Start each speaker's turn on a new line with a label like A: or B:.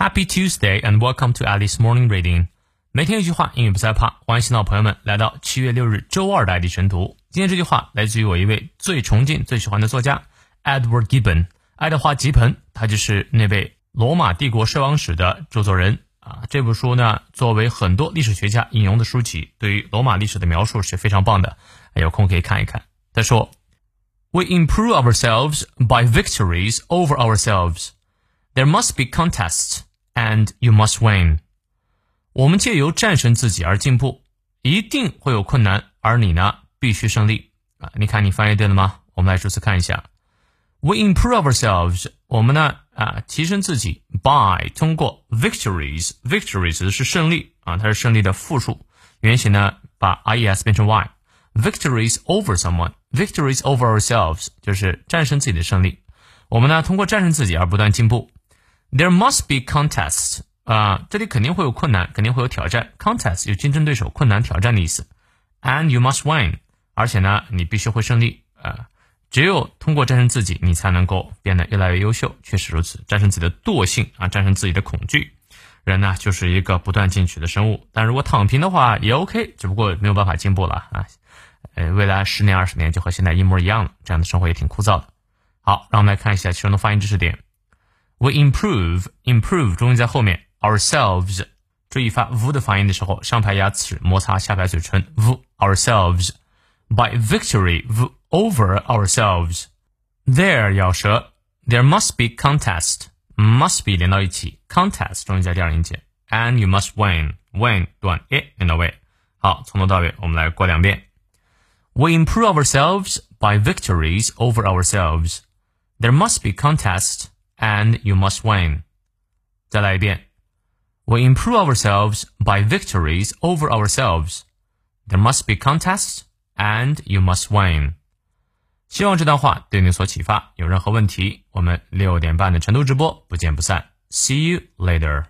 A: Happy Tuesday and welcome to Alice Morning Reading。每天一句话，英语不害怕。欢迎新老朋友们来到七月六日周二的爱丽晨读。今天这句话来自于我一位最崇敬、最喜欢的作家 Edward Gibbon，爱德华·吉本，他就是那位罗马帝国衰亡史的著作人啊。这部书呢，作为很多历史学家引用的书籍，对于罗马历史的描述是非常棒的。有空可以看一看。他说：“We improve ourselves by victories over ourselves. There must be contests.” And you must win。我们借由战胜自己而进步，一定会有困难，而你呢，必须胜利啊！你看，你翻译对了吗？我们来逐词看一下。We improve ourselves。我们呢啊，提升自己，by 通过 victories。victories 指的是胜利啊，它是胜利的复数，原型呢把 i e s 变成 y。Victories over someone。Victories over ourselves 就是战胜自己的胜利。我们呢通过战胜自己而不断进步。There must be contests 啊，这里肯定会有困难，肯定会有挑战。Contest 有竞争对手、困难、挑战的意思。And you must win，而且呢，你必须会胜利啊。只有通过战胜自己，你才能够变得越来越优秀。确实如此，战胜自己的惰性啊，战胜自己的恐惧。人呢，就是一个不断进取的生物。但如果躺平的话也 OK，只不过没有办法进步了啊。呃，未来十年、二十年就和现在一模一样了，这样的生活也挺枯燥的。好，让我们来看一下其中的发音知识点。We improve, improve 重音在后面，ourselves 注意发 v 的发音的时候，上排牙齿摩擦下排嘴唇，v ourselves by victory v over ourselves there 咬舌，there must be contest must be 连到一起，contest 重音在第二音节，and you must win win 短 a 连到位。好，从头到尾我们来过两遍。We improve ourselves by victories over ourselves. There must be contest and you must win. 再来一遍. We improve ourselves by victories over ourselves. There must be contests, and you must win. 希望这段话对你有所启发。有任何问题，我们六点半的晨读直播不见不散。See you later.